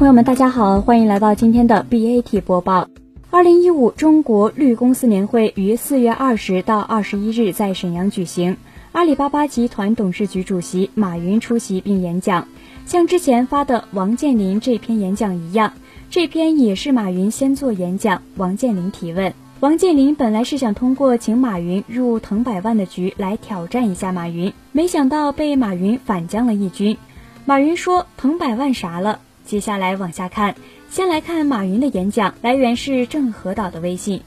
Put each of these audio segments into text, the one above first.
朋友们，大家好，欢迎来到今天的 BAT 播报。二零一五中国绿公司年会于四月二十到二十一日在沈阳举行。阿里巴巴集团董事局主席马云出席并演讲，像之前发的王健林这篇演讲一样，这篇也是马云先做演讲，王健林提问。王健林本来是想通过请马云入腾百万的局来挑战一下马云，没想到被马云反将了一军。马云说腾百万啥了？接下来往下看，先来看马云的演讲，来源是郑和岛的微信。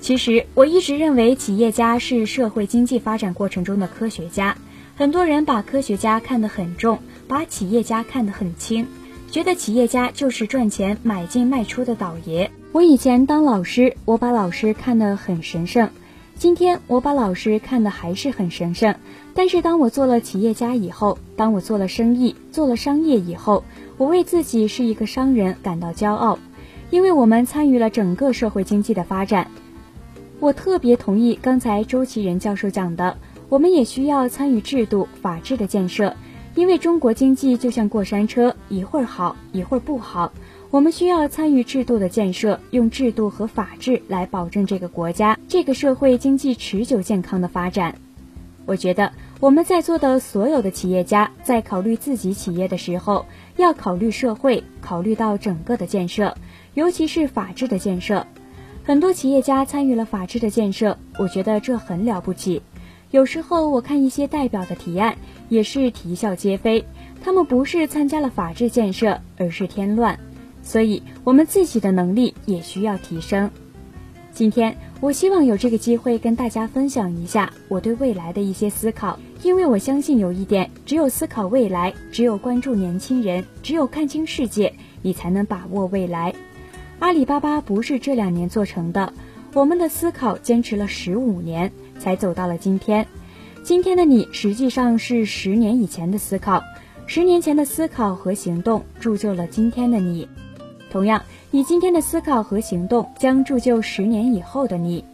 其实我一直认为，企业家是社会经济发展过程中的科学家。很多人把科学家看得很重，把企业家看得很轻，觉得企业家就是赚钱买进卖出的倒爷。我以前当老师，我把老师看得很神圣。今天我把老师看得还是很神圣。但是当我做了企业家以后，当我做了生意、做了商业以后，我为自己是一个商人感到骄傲，因为我们参与了整个社会经济的发展。我特别同意刚才周其仁教授讲的，我们也需要参与制度、法治的建设，因为中国经济就像过山车，一会儿好，一会儿不好。我们需要参与制度的建设，用制度和法治来保证这个国家、这个社会经济持久健康的发展。我觉得我们在座的所有的企业家在考虑自己企业的时候，要考虑社会，考虑到整个的建设，尤其是法治的建设。很多企业家参与了法治的建设，我觉得这很了不起。有时候我看一些代表的提案，也是啼笑皆非。他们不是参加了法治建设，而是添乱。所以，我们自己的能力也需要提升。今天，我希望有这个机会跟大家分享一下我对未来的一些思考，因为我相信有一点：只有思考未来，只有关注年轻人，只有看清世界，你才能把握未来。阿里巴巴不是这两年做成的，我们的思考坚持了十五年，才走到了今天。今天的你实际上是十年以前的思考，十年前的思考和行动铸就了今天的你。同样，你今天的思考和行动将铸就十年以后的你。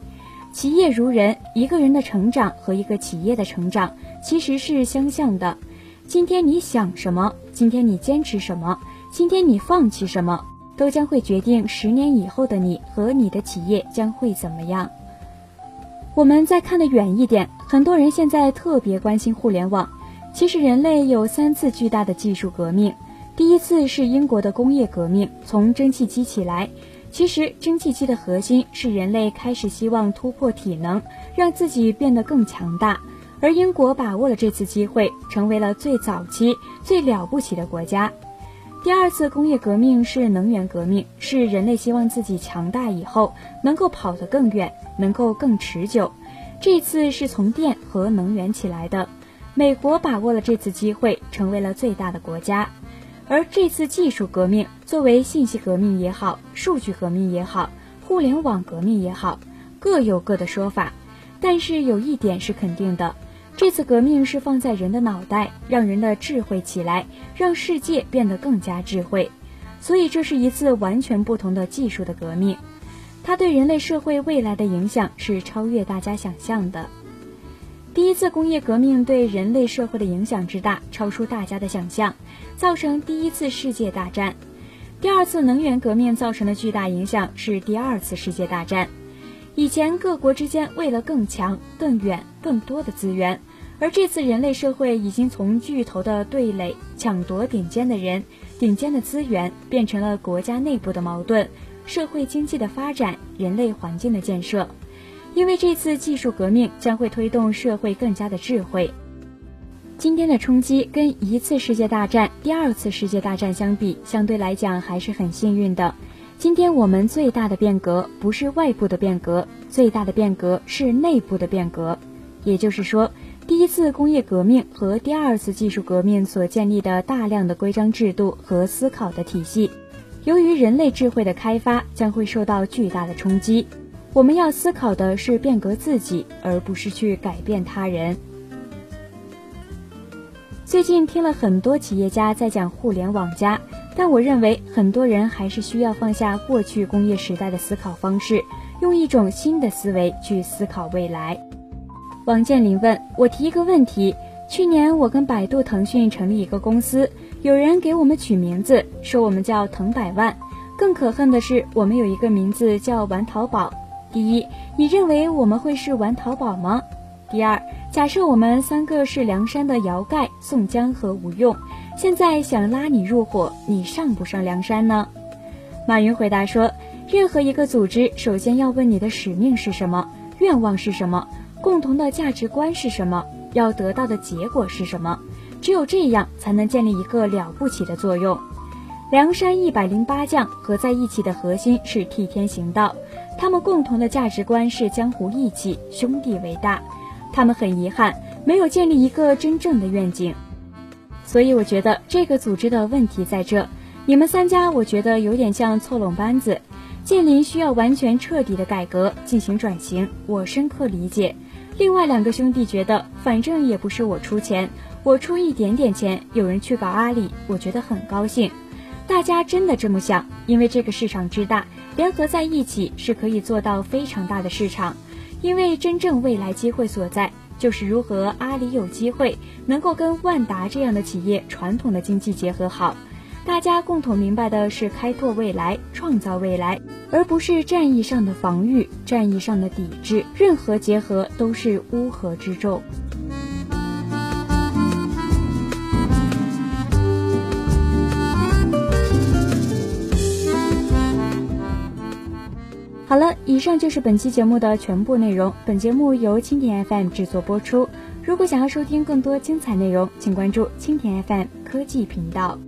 企业如人，一个人的成长和一个企业的成长其实是相像的。今天你想什么？今天你坚持什么？今天你放弃什么？都将会决定十年以后的你和你的企业将会怎么样。我们再看得远一点，很多人现在特别关心互联网。其实人类有三次巨大的技术革命，第一次是英国的工业革命，从蒸汽机起来。其实蒸汽机的核心是人类开始希望突破体能，让自己变得更强大。而英国把握了这次机会，成为了最早期、最了不起的国家。第二次工业革命是能源革命，是人类希望自己强大以后能够跑得更远，能够更持久。这次是从电和能源起来的，美国把握了这次机会，成为了最大的国家。而这次技术革命，作为信息革命也好，数据革命也好，互联网革命也好，各有各的说法。但是有一点是肯定的。这次革命是放在人的脑袋，让人的智慧起来，让世界变得更加智慧。所以这是一次完全不同的技术的革命，它对人类社会未来的影响是超越大家想象的。第一次工业革命对人类社会的影响之大，超出大家的想象，造成第一次世界大战。第二次能源革命造成的巨大影响是第二次世界大战。以前各国之间为了更强、更远、更多的资源，而这次人类社会已经从巨头的对垒、抢夺顶尖的人、顶尖的资源，变成了国家内部的矛盾、社会经济的发展、人类环境的建设。因为这次技术革命将会推动社会更加的智慧。今天的冲击跟一次世界大战、第二次世界大战相比，相对来讲还是很幸运的。今天我们最大的变革不是外部的变革，最大的变革是内部的变革。也就是说，第一次工业革命和第二次技术革命所建立的大量的规章制度和思考的体系，由于人类智慧的开发，将会受到巨大的冲击。我们要思考的是变革自己，而不是去改变他人。最近听了很多企业家在讲互联网加。但我认为，很多人还是需要放下过去工业时代的思考方式，用一种新的思维去思考未来。王健林问我提一个问题：去年我跟百度、腾讯成立一个公司，有人给我们取名字，说我们叫腾百万。更可恨的是，我们有一个名字叫玩淘宝。第一，你认为我们会是玩淘宝吗？第二，假设我们三个是梁山的晁盖、宋江和吴用，现在想拉你入伙，你上不上梁山呢？马云回答说。任何一个组织，首先要问你的使命是什么，愿望是什么，共同的价值观是什么，要得到的结果是什么。只有这样，才能建立一个了不起的作用。梁山一百零八将合在一起的核心是替天行道，他们共同的价值观是江湖义气，兄弟为大。他们很遗憾，没有建立一个真正的愿景。所以，我觉得这个组织的问题在这。你们三家，我觉得有点像凑拢班子。建林需要完全彻底的改革进行转型，我深刻理解。另外两个兄弟觉得，反正也不是我出钱，我出一点点钱，有人去搞阿里，我觉得很高兴。大家真的这么想？因为这个市场之大，联合在一起是可以做到非常大的市场。因为真正未来机会所在，就是如何阿里有机会能够跟万达这样的企业传统的经济结合好。大家共同明白的是开拓未来、创造未来，而不是战役上的防御、战役上的抵制。任何结合都是乌合之众。以上就是本期节目的全部内容。本节目由蜻蜓 FM 制作播出。如果想要收听更多精彩内容，请关注蜻蜓 FM 科技频道。